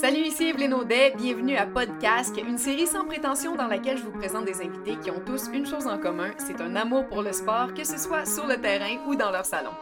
Salut, ici Evelyne Audet, bienvenue à Podcast, une série sans prétention dans laquelle je vous présente des invités qui ont tous une chose en commun, c'est un amour pour le sport, que ce soit sur le terrain ou dans leur salon.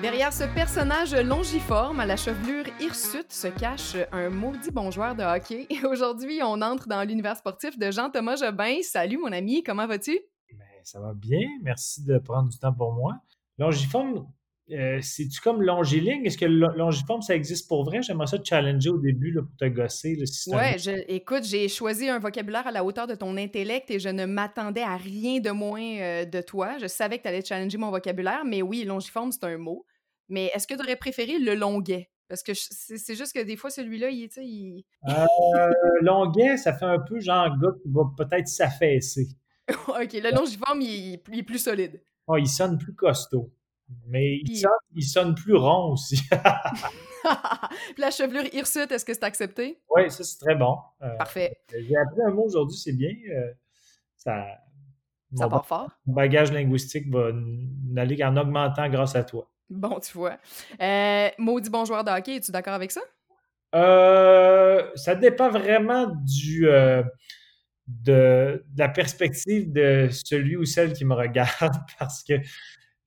Derrière ce personnage longiforme à la chevelure hirsute se cache un maudit bon joueur de hockey. Aujourd'hui, on entre dans l'univers sportif de Jean-Thomas Jobin. Salut mon ami, comment vas-tu? Ben, ça va bien, merci de prendre du temps pour moi. Longiforme, euh, c'est-tu comme longiligne? Est-ce que longiforme, ça existe pour vrai? J'aimerais ça te challenger au début pour te gosser. ouais, écoute, j'ai choisi un vocabulaire à la hauteur de ton intellect et je ne m'attendais à rien de moins euh, de toi. Je savais que tu allais challenger mon vocabulaire, mais oui, longiforme, c'est un mot. Mais est-ce que tu aurais préféré le longuet? Parce que c'est juste que des fois, celui-là, il, est, il... Euh, longuet, ça fait un peu genre gars qui va peut-être s'affaisser. OK, le longiforme, il, est plus solide. Oh, il sonne plus costaud. Mais il, sonne, plus rond aussi. La chevelure hirsute, est-ce que c'est accepté? Oui, ça, c'est très bon. Euh, Parfait. J'ai appris un mot aujourd'hui, c'est bien. Euh, ça, ça part fort. Mon bagage linguistique va aller en augmentant grâce à toi. Bon, tu vois. Euh, maudit bon joueur de hockey, es-tu d'accord avec ça? Euh, ça dépend vraiment du, de, la perspective de celui ou celle qui me regarde parce que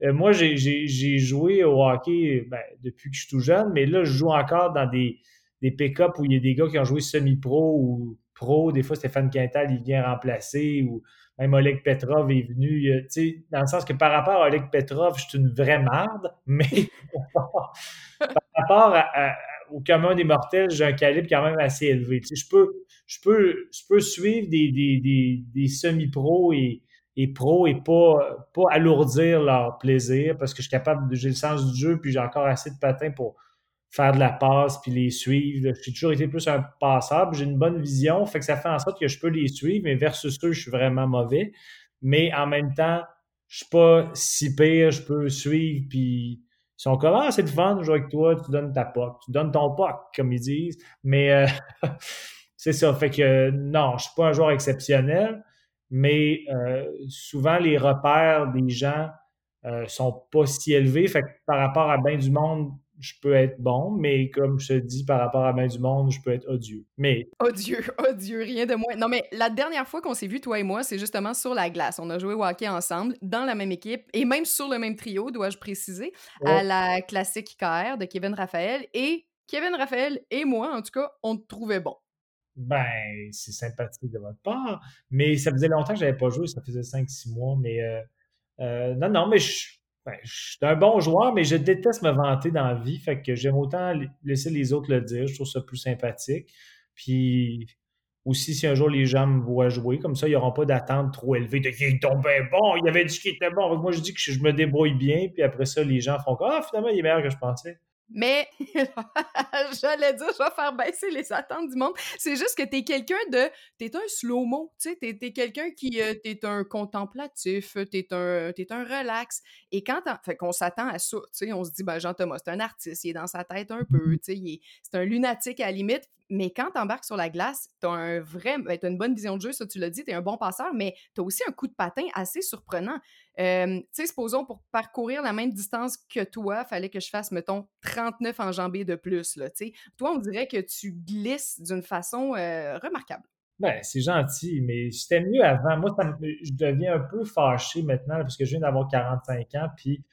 euh, moi, j'ai joué au hockey ben, depuis que je suis tout jeune, mais là, je joue encore dans des, des pick-up où il y a des gars qui ont joué semi-pro ou pro. Des fois, Stéphane Quintal, il vient remplacer ou même Oleg Petrov est venu, dans le sens que par rapport à Oleg Petrov, je suis une vraie marde, mais par rapport au commun des mortels, j'ai un calibre quand même assez élevé. Je peux, je peux, je peux suivre des, des, des, semi-pros et, et pros et pas, pas alourdir leur plaisir parce que je suis capable, j'ai le sens du jeu puis j'ai encore assez de patins pour faire de la passe puis les suivre. J'ai toujours été plus un passeur, j'ai une bonne vision, fait que ça fait en sorte que je peux les suivre, mais versus eux, je suis vraiment mauvais. Mais en même temps, je suis pas si pire, je peux suivre, puis ils sont comme Ah, c'est le fun de jouer avec toi, tu donnes ta POC, tu donnes ton POC, comme ils disent. Mais euh, c'est ça, fait que non, je suis pas un joueur exceptionnel, mais euh, souvent les repères des gens euh, sont pas si élevés. Fait que par rapport à bien du monde, je peux être bon, mais comme je te dis, par rapport à bien du monde, je peux être odieux. Mais. Odieux, odieux, rien de moins. Non, mais la dernière fois qu'on s'est vu, toi et moi, c'est justement sur la glace. On a joué au hockey ensemble, dans la même équipe, et même sur le même trio, dois-je préciser, à la classique KR de Kevin Raphaël. Et Kevin Raphaël et moi, en tout cas, on te trouvait bon. Ben, c'est sympathique de votre part. Mais ça faisait longtemps que je n'avais pas joué, ça faisait 5-6 mois. Mais euh, euh, non, non, mais je ben, je suis un bon joueur, mais je déteste me vanter dans la vie. Fait que j'aime autant laisser les autres le dire. Je trouve ça plus sympathique. Puis aussi, si un jour les gens me voient jouer, comme ça, ils n'auront pas d'attente trop élevée de il est tombé bon, il avait dit qu'il était bon. Moi, je dis que je me débrouille bien, puis après ça, les gens font Ah, finalement, il est meilleur que je pensais. Mais j'allais dire, je vais faire baisser les attentes du monde. C'est juste que t'es quelqu'un de. T'es un slow-mo, tu sais. T'es, quelqu'un qui. Euh, t'es un contemplatif, t'es un, es un relax. Et quand. Fait qu'on s'attend à ça, tu sais. On se dit, ben, Jean-Thomas, c'est un artiste, il est dans sa tête un peu, mmh tu sais. C'est un lunatique à la limite. Mais quand t'embarques sur la glace, t'as un vrai, ben, as une bonne vision de jeu, ça tu l'as dit, t'es un bon passeur, mais t'as aussi un coup de patin assez surprenant. Tu sais, supposons pour parcourir la même distance que toi, fallait que je fasse, mettons, 39 enjambées de plus, là. Toi, on dirait que tu glisses d'une façon remarquable. Ben, c'est gentil, mais c'était mieux avant. Moi, je deviens un peu fâché maintenant parce que je viens d'avoir 45 ans, puis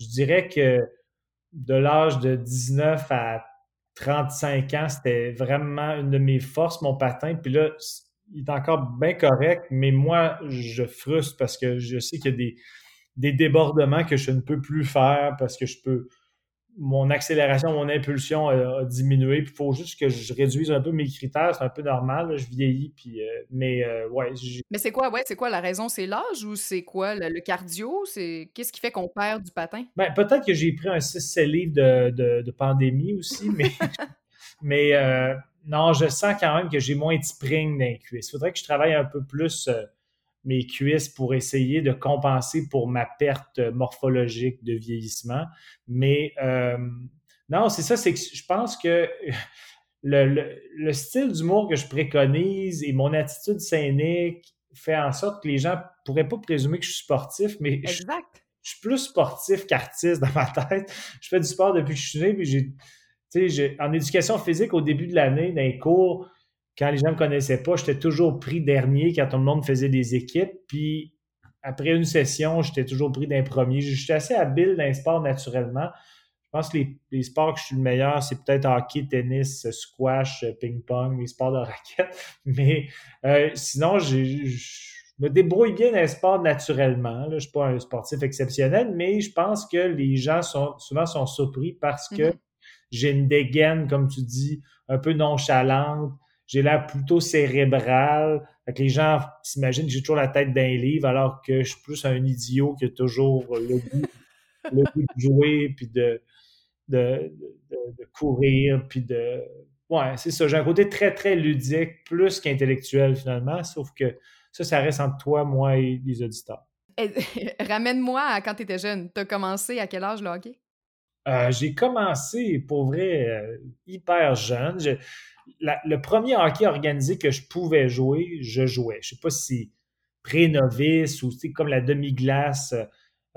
je dirais que de l'âge de 19 à 35 ans, c'était vraiment une de mes forces, mon patin. Puis là, il est encore bien correct, mais moi, je frustre parce que je sais qu'il y a des, des débordements que je ne peux plus faire parce que je peux mon accélération, mon impulsion a, diminué. Il faut juste que je réduise un peu mes critères. C'est un peu normal. je vieillis. Puis, euh, mais euh, ouais. Mais c'est quoi, ouais, c'est quoi la raison? C'est l'âge ou c'est quoi le, cardio? C'est qu'est-ce qui fait qu'on perd du patin? Ben, peut-être que j'ai pris un 6 livres de, pandémie aussi, mais, mais euh, non, je sens quand même que j'ai moins de spring dans les cuisses. Il faudrait que je travaille un peu plus mes cuisses pour essayer de compenser pour ma perte morphologique de vieillissement. Mais euh, non, c'est ça, c'est que je pense que le, style d'humour que je préconise et mon attitude scénique fait en sorte que les gens pourraient pas présumer que je suis sportif, mais exact. Je, je suis plus sportif qu'artiste dans ma tête. Je fais du sport depuis que je suis né, puis j'ai, en éducation physique, au début de l'année, dans les cours, quand les gens ne me connaissaient pas, j'étais toujours pris dernier quand tout le monde faisait des équipes. Puis après une session, j'étais toujours pris d'un premier. J'étais assez habile dans les sports naturellement. Je pense que les, sports que je suis le meilleur, c'est peut-être hockey, tennis, squash, ping-pong, les sports de raquette. Mais euh, sinon, je me débrouille bien dans les sports naturellement. Je ne suis pas un sportif exceptionnel, mais je pense que les gens sont souvent sont surpris parce que mm-hmm. J'ai une dégaine, comme tu dis, un peu nonchalante. J'ai l'air plutôt cérébral. Fait les gens s'imaginent que j'ai toujours la tête d'un livre alors que je suis plus un idiot qui a toujours le goût, le goût de jouer puis de, de, courir, puis de. Ouais, c'est ça. J'ai un côté très, très ludique, plus qu'intellectuel finalement, sauf que ça, ça reste entre toi, moi et les auditeurs. Ramène-moi à quand tu étais jeune. Tu as commencé à quel âge le hockey? Euh, j'ai commencé, pour vrai, euh, hyper jeune. le premier hockey organisé que je pouvais jouer, je jouais. Je sais pas si pré-novice ou comme la demi-glace.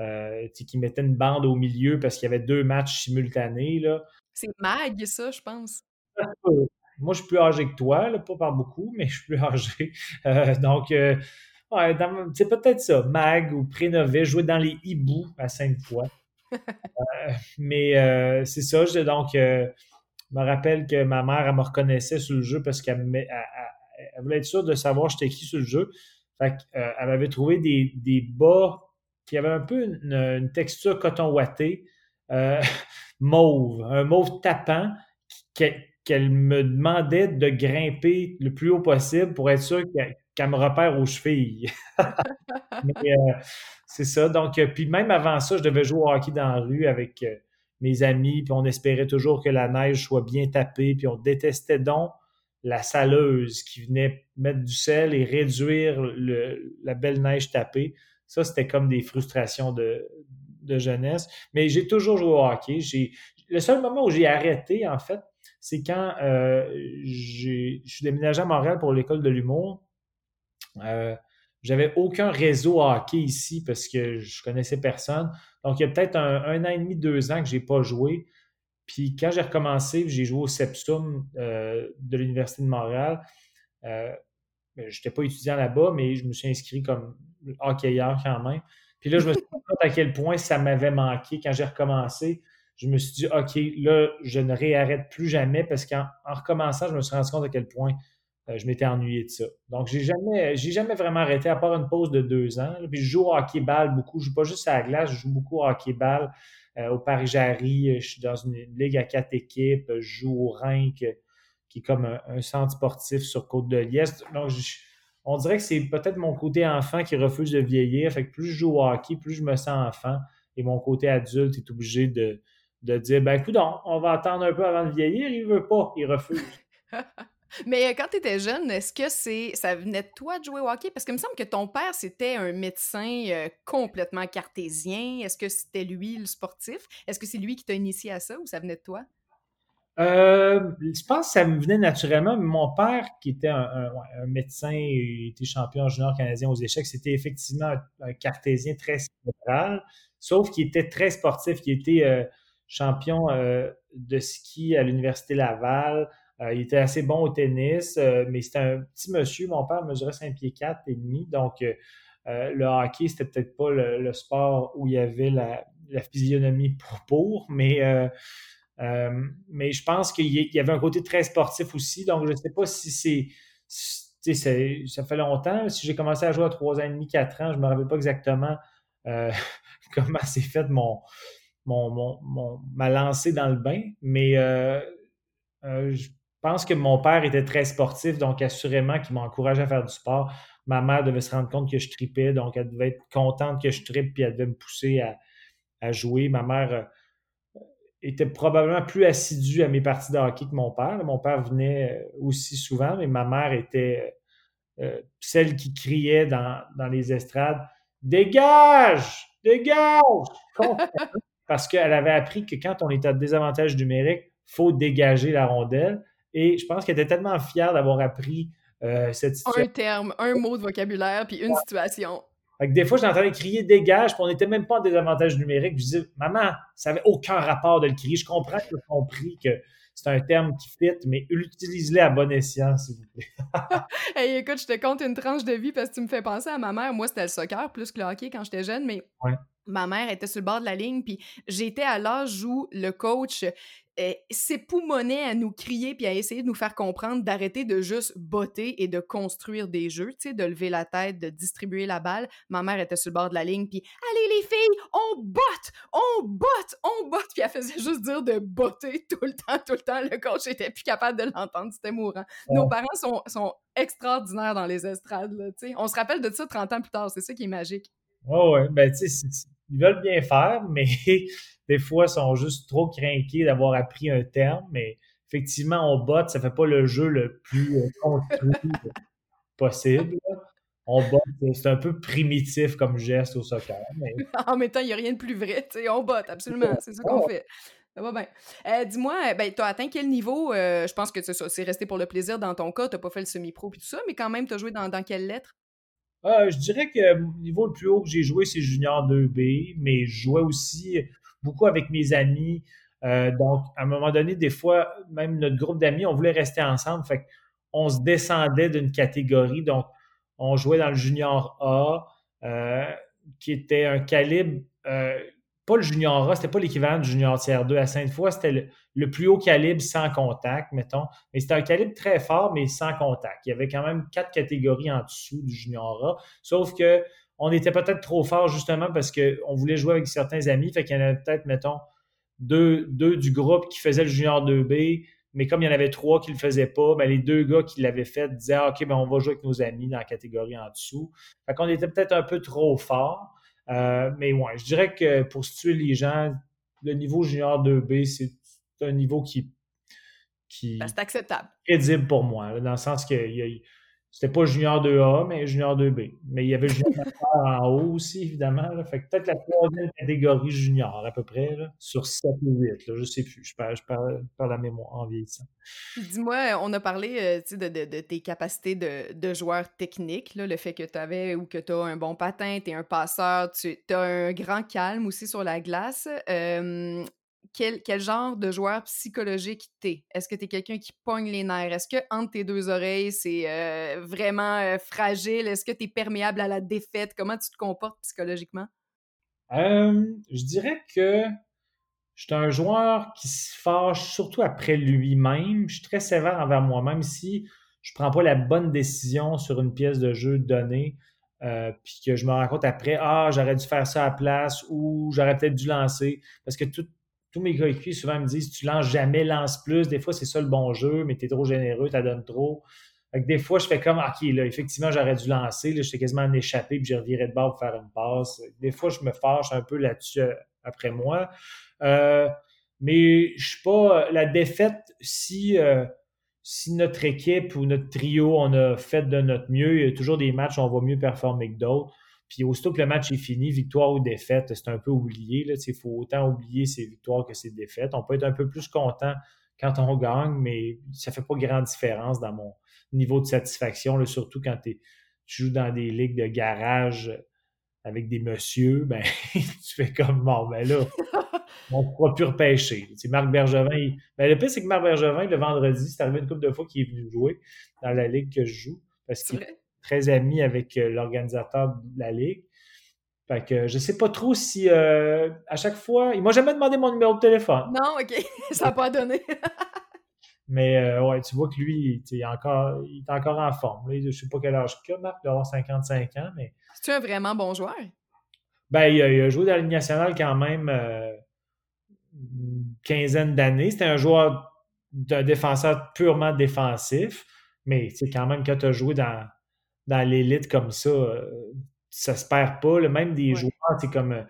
Euh, qui mettait une bande au milieu parce qu'il y avait deux matchs simultanés. C'est mag, ça, je pense. Moi, je suis plus âgé que toi, pas par beaucoup, mais je suis plus âgé. Donc, euh, c'est peut-être ça, mag ou pré jouer dans les hiboux à cinq fois. Mais c'est ça, donc, je me rappelle que ma mère, me reconnaissait sur le jeu parce qu'elle voulait être sûre de savoir j'étais qui sur le jeu. Fait elle m'avait trouvé des, des bas qui avait un peu une, texture coton ouaté, euh, mauve, un mauve tapant, qu'elle me demandait de grimper le plus haut possible pour être sûr qu'elle me repère aux chevilles. Euh, c'est ça. Donc, euh, puis même avant ça, je devais jouer au hockey dans la rue avec mes amis, puis on espérait toujours que la neige soit bien tapée, puis on détestait donc la saleuse qui venait mettre du sel et réduire la belle neige tapée. Ça, c'était comme des frustrations de, jeunesse. Mais j'ai toujours joué au hockey. Le seul moment où j'ai arrêté, en fait, c'est quand euh, je suis déménagé à Montréal pour l'école de l'humour. Euh, j'avais aucun réseau hockey ici parce que je connaissais personne. Donc, il y a peut-être un, an et demi, deux ans que je n'ai pas joué. Puis quand j'ai recommencé, j'ai joué au Sepsum euh, de l'Université de Montréal. Euh, je n'étais pas étudiant là-bas, mais je me suis inscrit comme hockeyeur quand même. Puis là, je me suis rendu compte à quel point ça m'avait manqué quand j'ai recommencé. Je me suis dit, OK, là, je ne réarrête plus jamais parce qu'en recommençant, je me suis rendu compte à quel point je m'étais ennuyé de ça. Donc, j'ai jamais, jamais vraiment arrêté, à part une pause de deux ans. Puis je joue au hockey-ball beaucoup. Je joue pas juste à la glace, je joue beaucoup au hockey-ball. Euh, au Paris-Jarry, je suis dans une ligue à quatre équipes. Je joue au Rink, qui est comme un, centre sportif sur Côte-de-Liest. Donc, on dirait que c'est peut-être mon côté enfant qui refuse de vieillir. Fait que plus je joue au hockey, plus je me sens enfant. Et mon côté adulte est obligé de, dire ben écoute, on va attendre un peu avant de vieillir. Il veut pas, il refuse. Mais euh, quand tu étais jeune, est-ce que c'est ça venait de toi de jouer au hockey? Parce qu'il me semble que ton père, c'était un médecin euh, complètement cartésien. Est-ce que c'était lui le sportif? Est-ce que c'est lui qui t'a initié à ça ou ça venait de toi? Euh, je pense que ça me venait naturellement. mon père, qui était un, médecin, il était champion junior canadien aux échecs, c'était effectivement un, cartésien très cérébral, sauf qu'il était très sportif. Il était champion de ski à l'Université Laval. Il était assez bon au tennis, mais c'était un petit monsieur. Mon père mesurait 5 pieds 4 et demi. Donc, le hockey, c'était peut-être pas le, sport où il y avait la, physionomie pour, pour mais euh, mais je pense qu'il y avait un côté très sportif aussi. Donc, je ne sais pas si c'est. Ça fait longtemps. Si j'ai commencé à jouer à 3 ans et demi, 4 ans, je ne me rappelle pas exactement euh, comment s'est fait mon, ma lancée dans le bain. Mais euh, je pense que mon père était très sportif, donc assurément qu'il m'a encouragé à faire du sport. Ma mère devait se rendre compte que je tripais, donc elle devait être contente que je tripe, puis elle devait me pousser à, à jouer. Ma mère était probablement plus assidu à mes parties de hockey que mon père. Mon père venait euh, aussi souvent, mais ma mère était euh, euh, celle qui criait dans, les estrades Dégage! Dégage! Parce qu'elle avait appris que quand on est à désavantage numérique, il faut dégager la rondelle. Et je pense qu'elle était tellement fière d'avoir appris cette situation. Un terme, un mot de vocabulaire, puis une situation. Fait que des fois, j'entendais crier dégage, puis on n'était même pas en désavantage numérique. je disais, maman, ça n'avait aucun rapport de le crier. Je comprends que tu as compris que c'est un terme qui fit, mais utilise-le à bon escient, s'il vous plaît. hey, écoute, je te compte une tranche de vie parce que tu me fais penser à ma mère. Moi, c'était le soccer plus que le hockey quand j'étais jeune, mais ma mère était sur le bord de la ligne, puis j'étais à l'âge où le coach s'époumonait à nous crier puis à essayer de nous faire comprendre d'arrêter de juste botter et de construire des jeux, tu sais, de lever la tête, de distribuer la balle. Ma mère était sur le bord de la ligne puis allez les filles, on botte, on botte, on botte puis elle faisait juste dire de botter tout le temps, tout le temps. Le coach était plus capable de l'entendre, c'était mourant. Nos parents sont, sont extraordinaires dans les estrades, tu sais. On se rappelle de ça 30 ans plus tard, c'est ça qui est magique. Oh ouais, ben tu sais, ils veulent bien faire, mais des fois, ils sont juste trop craqués d'avoir appris un terme. Mais effectivement, on botte, ça fait pas le jeu le plus euh, construit possible. On botte, c'est un peu primitif comme geste au soccer. en même temps, il n'y a rien de plus vrai. On botte, absolument. C'est ça qu'on fait. Ça va bien. Euh, dis-moi, ben, tu as atteint quel niveau? Euh, je pense que c'est resté pour le plaisir dans ton cas. Tu n'as pas fait le semi-pro et tout ça, mais quand même, tu as joué dans, dans quelle lettre? je dirais que le niveau le plus haut que j'ai joué, c'est Junior 2B, mais je jouais aussi beaucoup avec mes amis. Euh, donc, à un moment donné, des fois, même notre groupe d'amis, on voulait rester ensemble. Fait on se descendait d'une catégorie. Donc, on jouait dans le junior A, euh, qui était un calibre, euh, pas le junior A, c'était pas l'équivalent du junior tiers 2 à Sainte-Foy, c'était le, plus haut calibre sans contact, mettons. Mais c'était un calibre très fort, mais sans contact. Il y avait quand même quatre catégories en dessous du junior A. Sauf que on était peut-être trop fort justement parce qu'on voulait jouer avec certains amis. Fait qu'il y en avait peut-être, mettons, deux, deux, du groupe qui faisaient le junior 2B, mais comme il y en avait trois qui ne le faisaient pas, ben les deux gars qui l'avaient fait disaient ah, OK, ben on va jouer avec nos amis dans la catégorie en dessous. Fait qu'on était peut-être un peu trop fort. Euh, mais ouais, je dirais que pour situer les gens, le niveau junior 2B, c'est un niveau qui. qui ben, c'est acceptable. Crédible pour moi, dans le sens que y a, c'était pas Junior 2A, mais Junior 2B. Mais il y avait Junior en haut aussi, évidemment. Fait que peut-être la troisième catégorie junior, à peu près, sur 7 ou 8. Là, je sais plus. Je parle, je parle, la mémoire en vieillissant. Dis-moi, on a parlé euh, de, de, de, tes capacités de, de joueur technique, le fait que tu avais ou que tu as un bon patin, tu es un passeur, tu as un grand calme aussi sur la glace. Euh, quel, genre de joueur psychologique t'es? Est-ce que t'es quelqu'un qui pogne les nerfs? Est-ce que entre tes deux oreilles, c'est euh, vraiment euh, fragile? Est-ce que tu es perméable à la défaite? Comment tu te comportes psychologiquement? je dirais que je suis un joueur qui se fâche surtout après lui-même. Je suis très sévère envers moi-même. Si je prends pas la bonne décision sur une pièce de jeu donnée, euh, puis que je me rends compte après, ah, j'aurais dû faire ça à la place ou j'aurais peut-être dû lancer. Parce que tout, tous mes coéquipiers souvent me disent tu lances jamais, lance plus. Des fois, c'est ça le bon jeu, mais tu es trop généreux, tu donnes trop. des fois, je fais comme OK, là, effectivement, j'aurais dû lancer. Là, j'étais quasiment en échappé, puis je revirais de bord pour faire une passe. Des fois, je me fâche un peu là-dessus euh, après moi. Euh, mais je suis pas. La défaite, si, euh, si notre équipe ou notre trio, on a fait de notre mieux, il y a toujours des matchs où on va mieux performer que d'autres. Puis aussitôt que le match est fini, victoire ou défaite, c'est un peu oublié. Il faut autant oublier ses victoires que ses défaites. On peut être un peu plus content quand on gagne, mais ça ne fait pas grande différence dans mon niveau de satisfaction, surtout quand tu joues dans des ligues de garage avec des messieurs, ben, tu fais comme bon, ben là, on ne pourra plus repêcher. Marc Bergevin, ben, le pire, c'est que Marc Bergevin, le vendredi, c'est arrivé une couple de fois qu'il est venu jouer dans la ligue que je joue. Parce qu'il très ami avec euh, l'organisateur de la ligue. Fait que je sais pas trop si euh, à chaque fois. Il m'a jamais demandé mon numéro de téléphone. Non, ok. Ça n'a pas donné. Mais euh, ouais, tu vois que lui, il est, encore, il est encore en forme. Je ne sais pas quel âge qu'il a, Marc, il doit avoir 55 ans, mais. C'est un vraiment bon joueur? Ben, il a, joué dans la Ligue nationale quand même une quinzaine d'années. C'était un joueur d'un défenseur purement défensif. Mais c'est quand même quand tu as joué dans, dans l'élite comme ça, euh, ça se perd pas. Même des joueurs, c'est comme. Euh,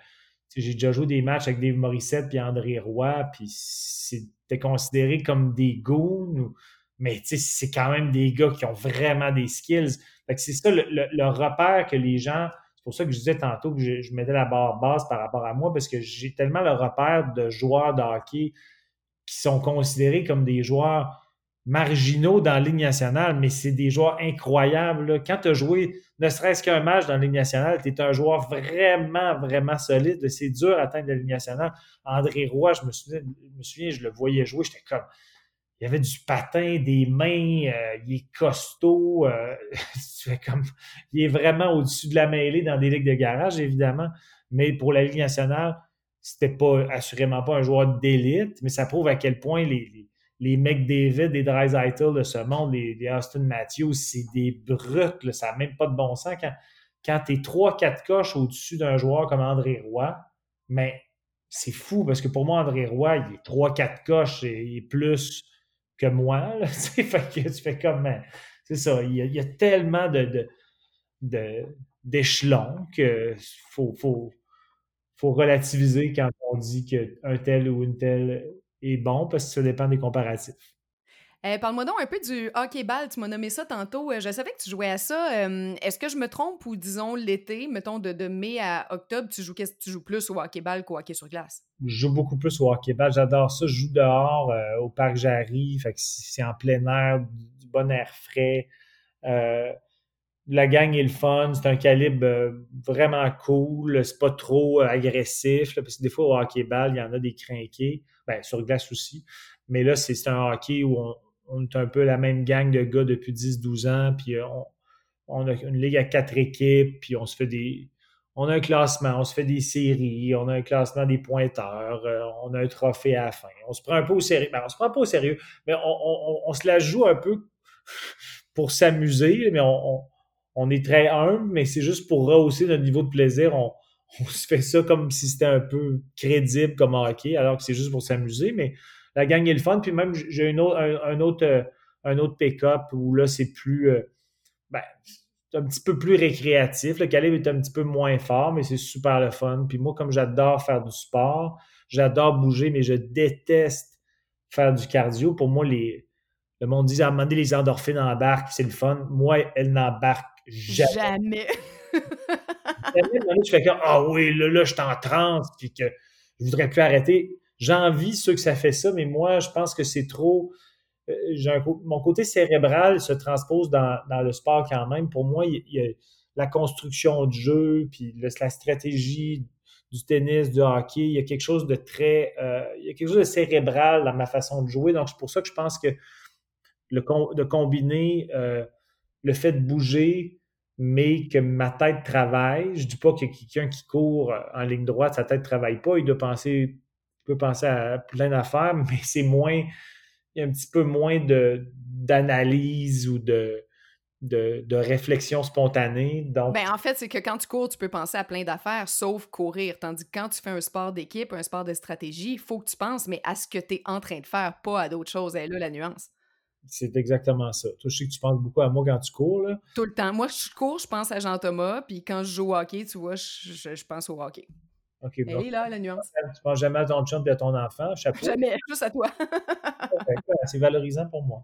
j'ai déjà joué des matchs avec Dave Morissette puis André Roy, puis c'était considéré comme des goons, mais c'est quand même des gars qui ont vraiment des skills. c'est ça le, repère que les gens. C'est pour ça que je disais tantôt que je, mettais la barre basse par rapport à moi, parce que j'ai tellement le repère de joueurs de hockey qui sont considérés comme des joueurs marginaux dans la Ligue nationale, mais c'est des joueurs incroyables. Quand tu as joué ne serait-ce qu'un match dans la Ligue nationale, tu es un joueur vraiment, vraiment solide. C'est dur à atteindre la Ligue nationale. André Roy, je me souviens, je, me le voyais jouer, j'étais comme. Il y avait du patin, des mains, euh, il est costaud. Euh, comme, il est vraiment au-dessus de la mêlée dans des ligues de garage, évidemment. Mais pour la Ligue nationale, c'était pas assurément pas un joueur d'élite, mais ça prouve à quel point les les McDavid, les Dreisaitl de ce monde, les, Austin Matthews, c'est des brutes, ça n'a même pas de bon sens. Quand, quand tu es 3-4 coches au-dessus d'un joueur comme André Roy, mais c'est fou parce que pour moi, André Roy, il est 3-4 coches et, plus que moi. tu fais comme. Ben, c'est ça, il y, a, tellement de, d'échelons qu'il faut, faut, faut relativiser quand on dit qu'un tel ou une telle est bon parce que ça dépend des comparatifs. Euh, parle-moi donc un peu du hockey-ball. Tu m'as nommé ça tantôt. Euh, je savais que tu jouais à ça. Euh, est-ce que je me trompe ou, disons, l'été, mettons de, mai à octobre, tu joues, tu joues plus au hockey-ball qu'au hockey sur glace? Je joue beaucoup plus au hockey-ball. J'adore ça. Je joue dehors, au parc Jarry. Fait que c'est en plein air, du bon air frais. la gang est le fun. C'est un calibre vraiment cool. C'est pas trop agressif. parce que des fois, au hockey-ball, il y en a des crinqués. Ben, sur glace aussi. Mais là, c'est un hockey où on, est un peu la même gang de gars depuis 10-12 ans, puis euh, on, a une ligue à quatre équipes, puis on se fait des. On a un classement, on se fait des séries, on a un classement des pointeurs, euh, on a un trophée à la fin. On se prend un peu au sérieux. Ben, on se prend pas au sérieux, mais on, se la joue un peu pour s'amuser, mais on, est très humble, mais c'est juste pour rehausser notre niveau de plaisir. On, on se fait ça comme si c'était un peu crédible comme hockey, alors que c'est juste pour s'amuser, mais la gang est le fun. Puis même, j'ai un autre, un, autre, euh, un autre pick-up où là, c'est plus. Euh, ben, un petit peu plus récréatif. Le calibre est un petit peu moins fort, mais c'est super le fun. Puis moi, comme j'adore faire du sport, j'adore bouger, mais je déteste faire du cardio. Pour moi, les, le monde dit à un moment donné, les endorphines embarquent, c'est le fun. Moi, elles n'embarquent jamais. Jamais. je fais comme Ah oui, là, là, je suis en transe, puis que je voudrais plus arrêter. J'envie ceux que ça fait ça, mais moi, je pense que c'est trop. Euh, mon côté cérébral se transpose dans, le sport quand même. Pour moi, il, y a la construction du jeu, puis la stratégie du tennis, du hockey. Il y a quelque chose de très. Euh, il y a quelque chose de cérébral dans ma façon de jouer. Donc, c'est pour ça que je pense que le, de combiner euh, le fait de bouger, mais que ma tête travaille. Je ne dis pas que quelqu'un qui court en ligne droite, sa tête ne travaille pas. Il doit penser, peut penser à plein d'affaires, mais c'est moins, il y a un petit peu moins d'analyse ou de, de, réflexion spontanée. Donc... Ben, en fait, c'est que quand tu cours, tu peux penser à plein d'affaires, sauf courir. Tandis que quand tu fais un sport d'équipe, un sport de stratégie, il faut que tu penses, mais à ce que tu es en train de faire, pas à d'autres choses. Et là, la nuance. C'est exactement ça. Toi, je sais que tu penses beaucoup à moi quand tu cours. Là. Tout le temps. Moi, je cours, je pense à Jean-Thomas, puis quand je joue au hockey, tu vois, je, pense au hockey. OK. Elle est là, la nuance. Tu penses jamais à ton chum et à ton enfant, chapeau. Jamais, juste à toi. c'est valorisant pour moi.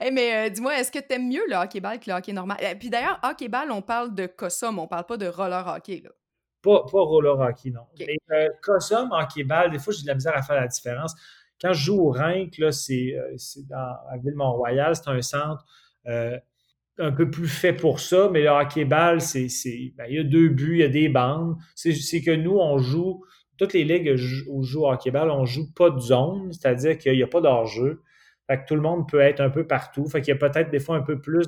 hey, mais euh, dis-moi, est-ce que tu aimes mieux le hockey-ball que le hockey normal? Et euh, puis d'ailleurs, hockey-ball, on parle de cossum, on parle pas de roller hockey. Là. Pas, pas roller hockey, non. Mais euh, hockey-ball, des fois, j'ai de la misère à faire la différence. Quand je joue au Rink, là, c'est, euh, à Ville-Mont-Royal, c'est un centre euh, un peu plus fait pour ça, mais le hockey-ball, c'est, ben, il y a deux buts, il y a des bandes. C'est, que nous, on joue, toutes les ligues où je joue au hockey-ball, on joue pas de zone, c'est-à-dire qu'il n'y a pas que tout le monde peut être un peu partout. Fait qu'il y a peut-être des fois un peu plus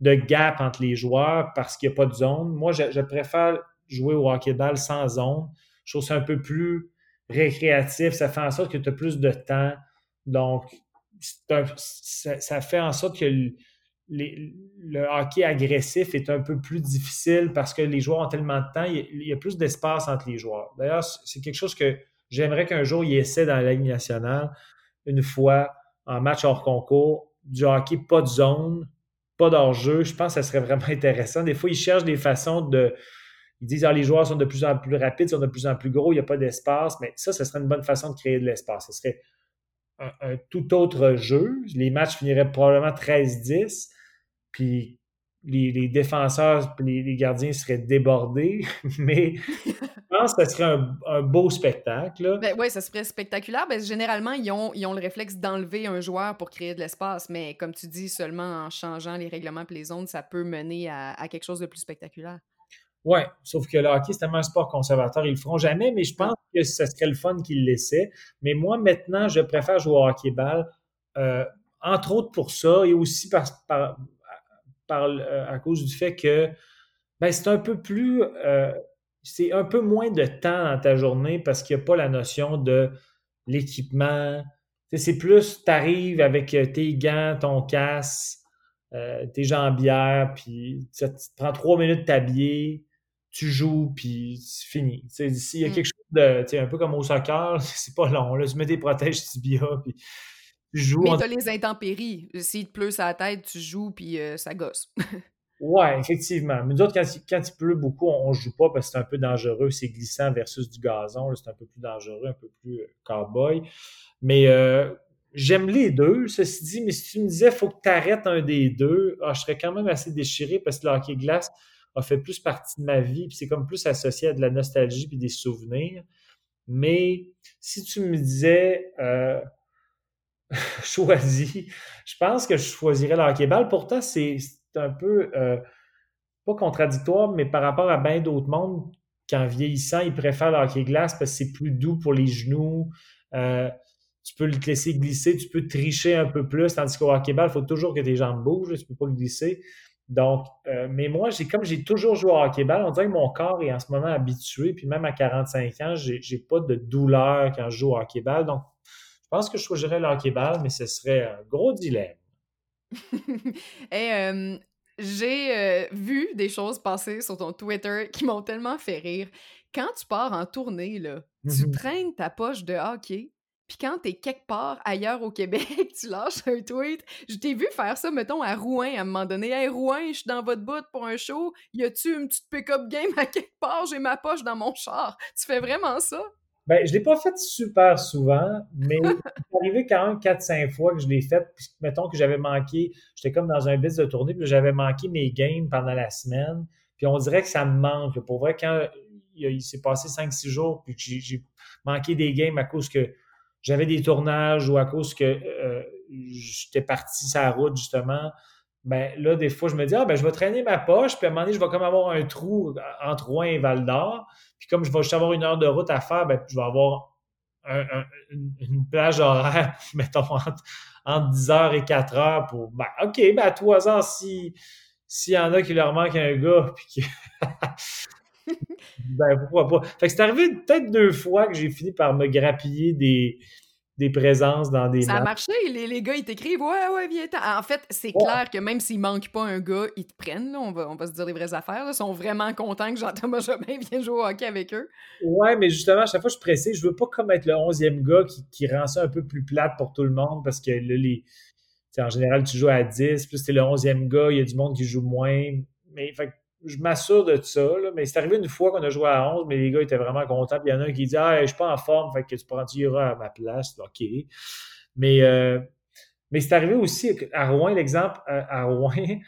de, gap entre les joueurs parce qu'il n'y a pas de zone. Moi, je, je préfère jouer au hockey-ball sans zone. Je trouve ça un peu plus récréatif, ça fait en sorte que tu as plus de temps. Donc, ça, fait en sorte que le, hockey agressif est un peu plus difficile parce que les joueurs ont tellement de temps, il, y a plus d'espace entre les joueurs. D'ailleurs, c'est quelque chose que j'aimerais qu'un jour il essaie dans la Ligue nationale, une fois en match hors concours, du hockey, pas de zone, pas d'hors-jeu. Je pense que ça serait vraiment intéressant. Des fois, ils cherchent des façons de, ils disent ah, les joueurs sont de plus en plus rapides, sont de plus en plus gros, il n'y a pas d'espace, mais ça, ce serait une bonne façon de créer de l'espace. Ce serait un, tout autre jeu. Les matchs finiraient probablement 13-10, puis les, défenseurs les, gardiens seraient débordés, mais je pense que ce serait un, beau spectacle. Ben, oui, ça serait spectaculaire. Ben, généralement, ils ont, le réflexe d'enlever un joueur pour créer de l'espace, mais comme tu dis, seulement en changeant les règlements et les zones, ça peut mener à quelque chose de plus spectaculaire. Oui, sauf que le hockey, c'est tellement un sport conservateur, ils le feront jamais, mais je pense que ce serait le fun qu'ils le laissaient. Mais moi, maintenant, je préfère jouer au hockey-ball, euh, entre autres pour ça, et aussi par, euh, à cause du fait que ben, c'est un peu plus. Euh, c'est un peu moins de temps dans ta journée parce qu'il n'y a pas la notion de l'équipement. C'est plus, tu arrives avec tes gants, ton casque, tes jambières, puis ça te prend trois minutes de t'habiller tu joues, puis c'est fini. S'il y a mm. quelque chose de, un peu comme au soccer, c'est pas long. Là. Tu mets tes protèges tibia, puis tu joues. Mais t'as les intempéries. S'il te pleut la tête, tu joues, puis euh, ça gosse. ouais, effectivement. Mais nous autres, quand, il pleut beaucoup, on, ne joue pas parce que c'est un peu dangereux. C'est glissant versus du gazon. C'est un peu plus dangereux, un peu plus euh, cowboy. Mais euh, j'aime les deux, ceci dit. Mais si tu me disais, faut que tu arrêtes un des deux, ah, je serais quand même assez déchiré parce que le hockey glace, a fait plus partie de ma vie, puis c'est comme plus associé à de la nostalgie puis des souvenirs. Mais si tu me disais euh, choisis, je pense que je choisirais le hockey-ball. Pourtant, c'est un peu euh, pas contradictoire, mais par rapport à bien d'autres mondes, qu'en vieillissant, ils préfèrent le hockey-glace parce que c'est plus doux pour les genoux. Euh, tu peux le laisser glisser, tu peux tricher un peu plus, tandis qu'au hockey-ball, il faut toujours que tes jambes bougent, tu ne peux pas glisser. Donc, euh, mais moi, j'ai comme j'ai toujours joué au hockey-ball, on dirait que mon corps est en ce moment habitué, puis même à 45 ans, j'ai, n'ai pas de douleur quand je joue au hockey-ball. Donc, je pense que je choisirais le hockey-ball, mais ce serait un gros dilemme. Et j'ai euh, vu des choses passer sur ton Twitter qui m'ont tellement fait rire. Quand tu pars en tournée, là, tu mhm. traînes ta poche de hockey puis quand t'es quelque part ailleurs au Québec, tu lâches un tweet. Je t'ai vu faire ça, mettons, à Rouen à un moment donné. Hey, Rouen, je suis dans votre bout pour un show. Y a-tu une petite pick-up game à quelque part? J'ai ma poche dans mon char. Tu fais vraiment ça? Ben, je l'ai pas fait super souvent, mais c'est arrivé quand même 4-5 fois que je l'ai fait. Puis, mettons que j'avais manqué, j'étais comme dans un bus de tournée, puis j'avais manqué mes games pendant la semaine. Puis on dirait que ça me manque. Pour vrai, quand il, s'est passé 5-6 jours, puis j'ai manqué des games à cause que j'avais des tournages ou à cause que euh, j'étais parti sur la route, justement, ben là, des fois, je me dis, ah, ben, je vais traîner ma poche, puis à un moment donné, je vais comme avoir un trou entre Rouen et Val d'Or. Puis comme je vais juste avoir une heure de route à faire, ben, je vais avoir une plage horaire, mettons, entre, 10 heures et 4 heures pour, ben, OK, ben, à trois ans, si, s'il y en a qui leur manque un gars, puis qui... ben, pourquoi pas. Fait que c'est arrivé peut-être deux fois que j'ai fini par me grappiller des, des présences dans des Ça a marché, les, les, gars, ils t'écrivent « Ouais, ouais, viens En fait, c'est clair que même s'il manque pas un gars, ils te prennent, là, on, va, on va se dire les vraies affaires. Ils sont vraiment contents que Jean-Thomas Jobin vienne jouer au hockey avec eux. Ouais, mais justement, à chaque fois, je suis pressé. Je veux pas comme être le onzième gars qui, qui, rend ça un peu plus plate pour tout le monde parce que là, les... en général, tu joues à 10, plus t'es le onzième gars, il y a du monde qui joue moins. Mais fait, je m'assure de ça. Là, mais c'est arrivé une fois qu'on a joué à 11, mais les gars étaient vraiment contents. Il y en a un qui dit Ah, je suis pas en forme, fait que tu prends tu à ma place. OK. Mais, euh, mais c'est arrivé aussi à Rouen, l'exemple à, Rouen, il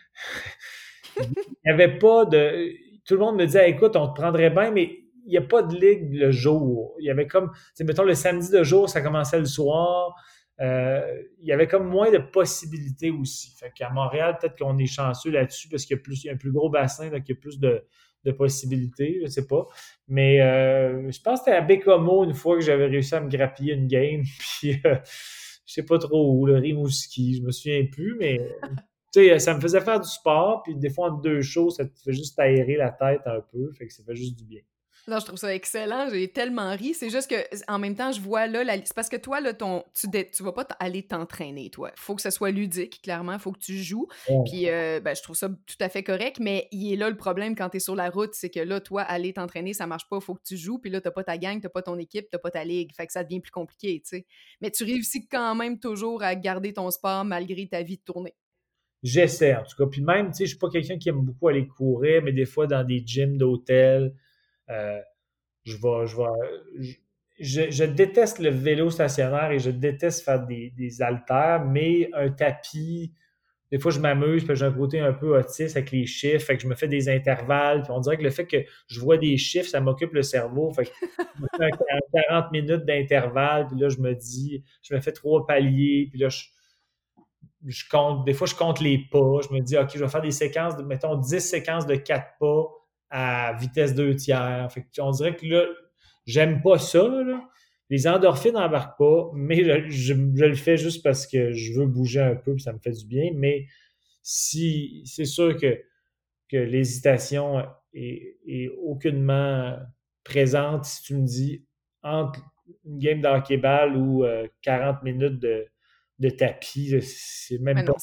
n'y avait pas de. Tout le monde me disait Écoute, on te prendrait bien, mais il n'y a pas de ligue le jour. Il y avait comme, mettons, le samedi de jour, ça commençait le soir. Euh, il y avait comme moins de possibilités aussi. Fait qu'à Montréal, peut-être qu'on est chanceux là-dessus parce qu'il y a plus, un plus gros bassin, donc il y a plus de, possibilités, je sais pas. Mais euh, je pense que c'était à Bécomo une fois que j'avais réussi à me grappiller une game, puis euh, je sais pas trop où, le Rimouski, je me souviens plus, mais tu sais, ça me faisait faire du sport, puis des fois, en deux shows, ça te fait juste aérer la tête un peu, fait que ça fait juste du bien. Non, je trouve ça excellent. J'ai tellement ri. C'est juste que en même temps, je vois là, la... c'est parce que toi, là, ton... tu, tu vas pas aller t'entraîner, toi. faut que ce soit ludique, clairement. faut que tu joues. Puis, euh, ben, je trouve ça tout à fait correct. Mais il est là le problème quand tu es sur la route, c'est que là, toi, aller t'entraîner, ça marche pas. faut que tu joues. Puis là, t'as pas ta gang, t'as pas ton équipe, t'as pas ta ligue. Fait que ça devient plus compliqué, tu sais. Mais tu réussis quand même toujours à garder ton sport malgré ta vie de tournée. J'essaie, en tout cas. Puis même, tu sais, je suis pas quelqu'un qui aime beaucoup aller courir, mais des fois, dans des gyms d'hôtel, euh, je je, je, déteste le vélo stationnaire et je déteste faire des, des haltères, mais un tapis, des fois, je m'amuse, puis j'ai un côté un peu autiste avec les chiffres, je me fais des intervalles, puis on dirait que le fait que je vois des chiffres, ça m'occupe le cerveau, je me fais 40 minutes d'intervalle, puis là, je me dis, je me fais trois paliers, puis là, je, compte, des fois, je compte les pas, je me dis, OK, je vais faire des séquences, mettons, 10 séquences de 4 pas à vitesse 2 tiers. Fait on dirait que là, j'aime pas ça, là. Les endorphines n'embarquent pas, mais je, le fais juste parce que je veux bouger un peu, puis ça me fait du bien. Mais si c'est sûr que, que l'hésitation est, aucunement présente si tu me dis entre une game d'hockey-ball ou 40 euh, minutes de, de tapis, c'est même pas.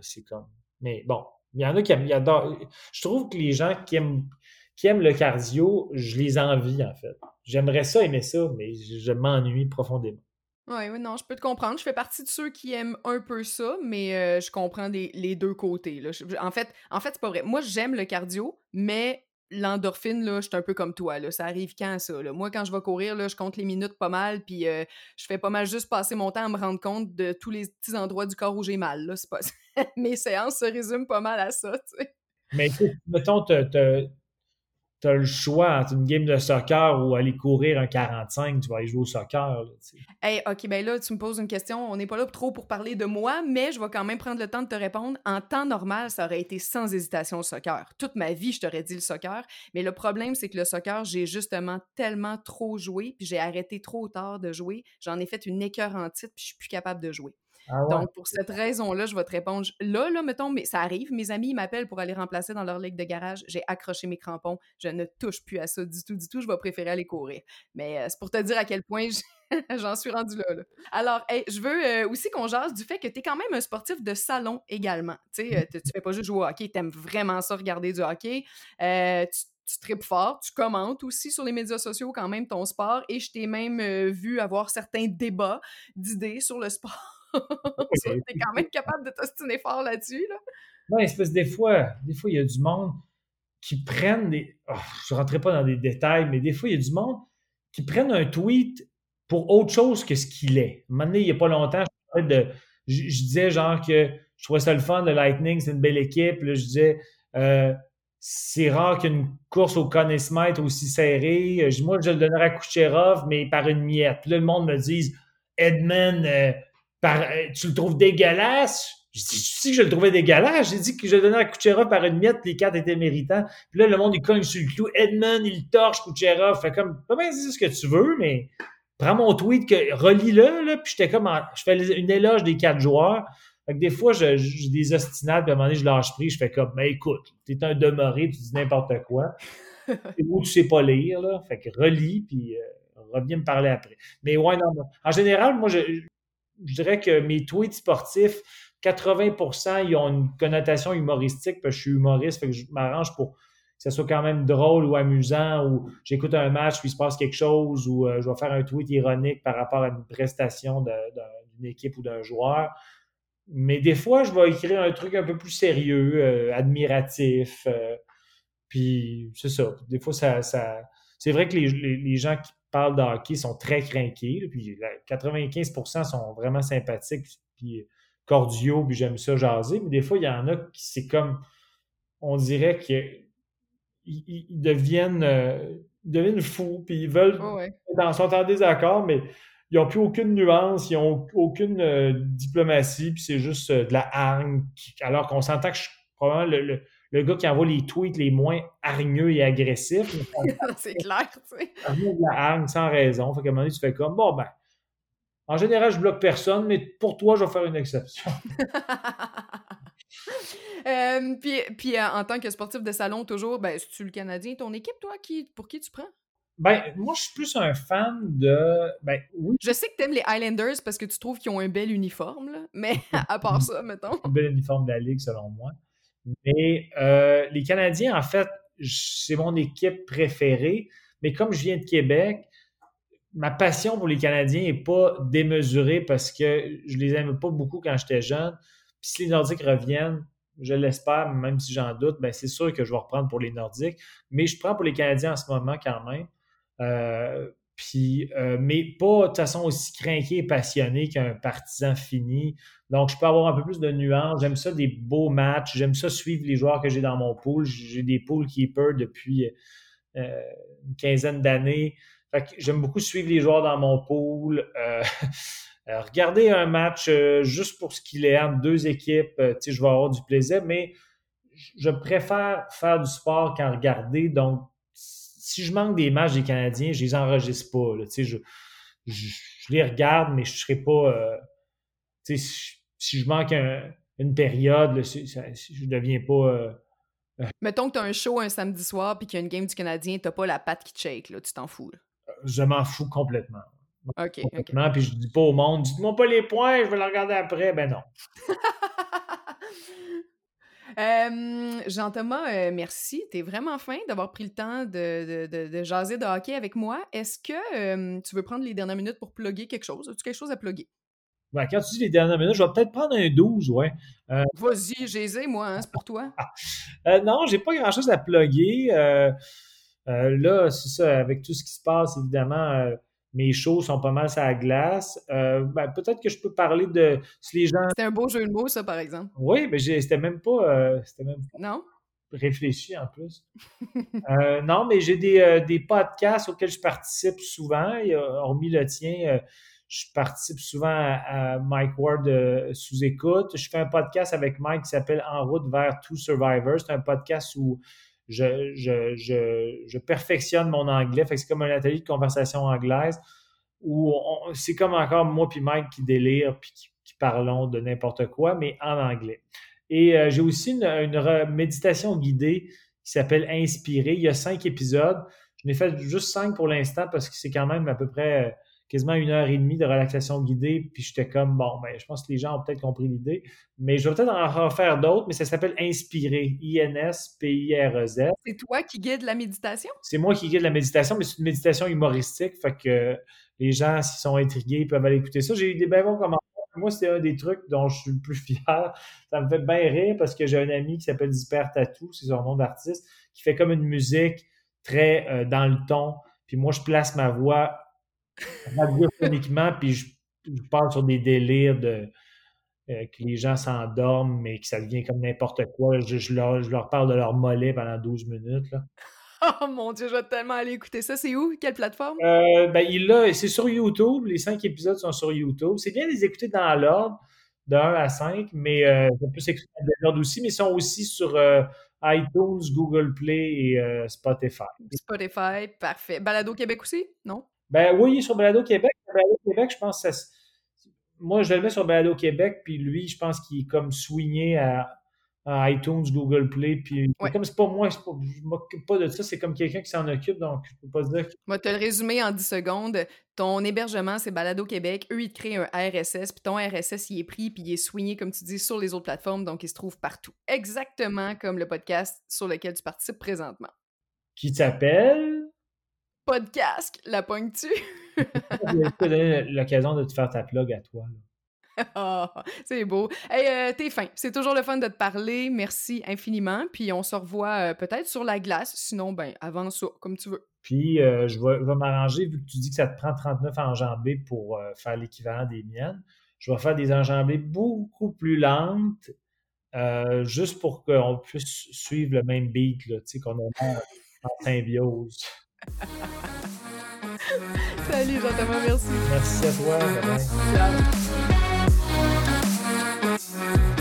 C'est comme. Mais bon, il y en a qui adorent. Je trouve que les gens qui aiment, qui aiment le cardio, je les envie, en fait. J'aimerais ça, aimer ça, mais je, m'ennuie profondément. Oui, oui, non, je peux te comprendre. Je fais partie de ceux qui aiment un peu ça, mais euh, je comprends les deux côtés. Là. en fait, en fait c'est pas vrai. Moi, j'aime le cardio, mais l'endorphine, là, je suis un peu comme toi. Là. Ça arrive quand, ça? Moi, quand je vais courir, là, je compte les minutes pas mal, puis euh, je fais pas mal juste passer mon temps à me rendre compte de tous les petits endroits du corps où j'ai mal. Là. Pas... Mes séances se résument pas mal à ça, tu sais. Mais mettons, tu as le choix entre une game de soccer ou aller courir un 45, tu vas aller jouer au soccer. hey, OK, ben là, tu me poses une question. On n'est pas là trop pour parler de moi, mais je vais quand même prendre le temps de te répondre. En temps normal, ça aurait été sans hésitation le soccer. Toute ma vie, je t'aurais dit le soccer. Mais le problème, c'est que le soccer, j'ai justement tellement trop joué, puis j'ai arrêté trop tard de jouer. J'en ai fait une écœur en titre, puis je suis plus capable de jouer. Ah Donc, pour cette raison-là, je vais te répondre. Là, là, mettons, mais ça arrive, mes amis m'appellent pour aller remplacer dans leur ligue de garage. J'ai accroché mes crampons. Je ne touche plus à ça du tout, du tout. Je vais préférer aller courir. Mais euh, c'est pour te dire à quel point j'en suis rendu là, Alors, je veux euh, aussi qu'on jase du fait que tu es quand même un sportif de salon également. Tu sais, euh, tu fais pas juste jouer au hockey, tu aimes vraiment ça regarder du hockey. tu tu tripes fort, tu commentes aussi sur les médias sociaux quand même ton sport et je t'ai même vu avoir certains débats d'idées sur le sport T'es quand même capable de t'ostiner fort là-dessus, là. Parce que des fois, des fois, il y a du monde qui prennent des. Oh, je ne rentrerai pas dans des détails, mais des fois, il y a du monde qui prennent un tweet pour autre chose que ce qu'il est. À un moment donné, il n'y a pas longtemps, je, de, je, disais genre que je trouvais ça le fun, le Lightning, c'est une belle équipe. Là, je disais euh, c'est rare qu'une course au Conn aussi serrée. Moi, je le donnerais à Kucherov, mais par une miette. Puis là, le monde me dit Edmund, euh, euh, tu le trouves dégueulasse? Je dis, si que je le trouvais dégueulasse, j'ai dit que je le donnais à Kucherov par une miette, les quatre étaient méritants. Puis là, le monde, il cogne sur le clou. Edmund, il torche Kucherov. Fait comme, pas bien dire ce que tu veux, mais prends mon tweet, que relis-le, là, puis j'étais comme, je fais une éloge des quatre joueurs. Fait que des fois, j'ai des ostinades, puis à un moment donné, je lâche prise, je fais comme, mais écoute, t'es un demeuré, tu dis n'importe quoi. Ou tu sais pas lire, là. Fait que relis, puis euh, reviens me parler après. Mais ouais, non, non. En général, moi, je, je dirais que mes tweets sportifs, 80% ils ont une connotation humoristique je suis humoriste, que je m'arrange pour que ce soit quand même drôle ou amusant ou j'écoute un match puis il se passe quelque chose ou euh, je vais faire un tweet ironique par rapport à une prestation d'une équipe ou d'un joueur. Mais des fois, je vais écrire un truc un peu plus sérieux, euh, admiratif. Euh, puis c'est ça. Des fois, ça, ça... c'est vrai que les, les gens qui parlent de hockey sont très craqués. Puis 95% sont vraiment sympathiques, puis cordiaux, puis j'aime ça jaser. Mais des fois, il y en a qui c'est comme, on dirait qu'ils ils deviennent, euh, deviennent fous, puis ils veulent, oh ils sont en désaccord, mais ils n'ont plus aucune nuance, ils n'ont aucune euh, diplomatie, puis c'est juste euh, de la hargne. Alors qu'on s'entend que je, probablement le le gars qui envoie les tweets les moins hargneux et agressifs. c'est clair, tu sais. de la hargne sans raison. Fait qu'à un moment donné, tu fais comme, bon, ben, en général, je bloque personne, mais pour toi, je vais faire une exception. Euh, puis, puis euh, en tant que sportif de salon, toujours, ben, es-tu le Canadien, ton équipe, toi, qui, pour qui tu prends? Ben, moi, je suis plus un fan de. Ben, oui. Je sais que tu aimes les Highlanders parce que tu trouves qu'ils ont un bel uniforme, là, mais à part ça, mettons. Un bel uniforme de la Ligue, selon moi. Mais euh, les Canadiens, en fait, c'est mon équipe préférée. Mais comme je viens de Québec, ma passion pour les Canadiens n'est pas démesurée parce que je les aime pas beaucoup quand j'étais jeune. Puis si les Nordiques reviennent, je l'espère, même si j'en doute, ben c'est sûr que je vais reprendre pour les Nordiques. Mais je prends pour les Canadiens en ce moment quand même. Euh, Euh, mais pas de façon aussi craqué et passionné qu'un partisan fini. Donc, je peux avoir un peu plus de nuances. J'aime ça des beaux matchs. J'aime ça suivre les joueurs que j'ai dans mon pool. J'ai des pool keepers depuis euh, une quinzaine d'années. J'aime beaucoup suivre les joueurs dans mon pool. Euh, regarder un match juste pour ce qu'il est entre deux équipes, je vais avoir du plaisir, mais je préfère faire du sport qu'en regarder. Donc, si je manque des matchs des Canadiens, je les enregistre pas. je, les regarde, mais je ne serai pas. Euh, si, je manque une période, je ne deviens pas. Euh, euh, Mettons que tu as un show un samedi soir puis qu'il y a une game du Canadien, tu n'as pas la patte qui shake, là, tu t'en fous. Je m'en fous complètement. OK. Complètement, Puis je dis pas au monde, dites-moi pas les points, je vais le regarder après. Ben non. Jean-Thomas, euh, merci. Tu es vraiment fin d'avoir pris le temps de, de, jaser de hockey avec moi. Est-ce que tu veux prendre les dernières minutes pour plugger quelque chose? As-tu quelque chose à plugger? Ben, quand tu dis les dernières minutes, je vais peut-être prendre un 12, ouais. Euh, Vas-y, j'ai moi, hein, c'est pour toi. euh, non, j'ai pas grand-chose à plugger. Euh, là, c'est ça, avec tout ce qui se passe, évidemment, mes shows sont pas mal la glace. Euh, ben, peut-être que je peux parler de si les gens. C'était un beau jeu de mots, ça, par exemple. Oui, mais c'était même pas. Euh, c'était même Non? Réfléchi en plus. Euh, non, mais j'ai des, des, podcasts auxquels je participe souvent. Hormis le tien, je participe souvent à, Mike Ward sous écoute. Je fais un podcast avec Mike qui s'appelle En route vers Two Survivors. C'est un podcast où je, perfectionne mon anglais. c'est comme un atelier de conversation anglaise où c'est comme encore moi puis Mike qui délire puis qui, parlons de n'importe quoi, mais en anglais. Et euh, j'ai aussi une, méditation guidée qui s'appelle Inspirer. Il y a cinq épisodes. Je n'ai fait juste cinq pour l'instant parce que c'est quand même à peu près quasiment une heure et demie de relaxation guidée, puis j'étais comme, bon, ben, je pense que les gens ont peut-être compris l'idée, mais je vais peut-être en refaire d'autres, mais ça s'appelle Inspirer, I-N-S-P-I-R-E-Z. C'est toi qui guides la méditation? C'est moi qui guide la méditation, mais c'est une méditation humoristique, fait que les gens, s'ils sont intrigués, peuvent aller écouter ça. J'ai eu des bien bons commentaires. Moi, c'est un des trucs dont je suis le plus fier. Ça me fait bien rire parce que j'ai un ami qui s'appelle Disper Tattoo, c'est son nom d'artiste, qui fait comme une musique très euh, dans le ton. Puis moi, je place ma voix radiophoniquement, puis je, parle sur des délires de euh, que les gens s'endorment, mais que ça devient comme n'importe quoi. Je, leur, parle de leur mollet pendant 12 minutes. Là. Oh mon Dieu, je vais tellement aller écouter ça. C'est où? Quelle plateforme? Euh, ben, il c'est sur YouTube. Les cinq épisodes sont sur YouTube. C'est bien de les écouter dans l'ordre, de 1 à 5, mais euh, on peut s'écouter dans l'ordre aussi, mais ils sont aussi sur iTunes, Google Play et Spotify. Spotify, parfait. Balado Québec aussi, non? Ben oui, sur Balado Québec. Balado Québec, je pense que ça, moi, je le mets sur Balado Québec, puis lui, je pense qu'il est comme swingé à, iTunes, Google Play, puis comme c'est pas moi, pas, je m'occupe pas de ça, c'est comme quelqu'un qui s'en occupe, donc je peux pas dire. Que... Moi, te le résumer en 10 secondes. Ton hébergement, c'est Balado Québec. Eux, ils te créent un RSS, puis ton RSS, il est pris, puis il est swingé, comme tu dis, sur les autres plateformes, donc il se trouve partout. Exactement comme le podcast sur lequel tu participes présentement. Qui s'appelle podcast, la pointe-tu? l'occasion de te faire ta plug à toi. Ah, c'est beau. Hey, euh, t'es fin. C'est toujours le fun de te parler. Merci infiniment. Puis on se revoit euh, peut-être sur la glace. Sinon, ben, avant ça, comme tu veux. Puis euh, je vais, m'arranger, vu que tu dis que ça te prend 39 enjambées pour faire l'équivalent des miennes. Je vais faire des enjambées beaucoup plus lentes, juste pour qu'on puisse suivre le même beat, tu sais, qu'on a en symbiose. Salut Jean-Thomas, merci. Merci à toi. Bye bye.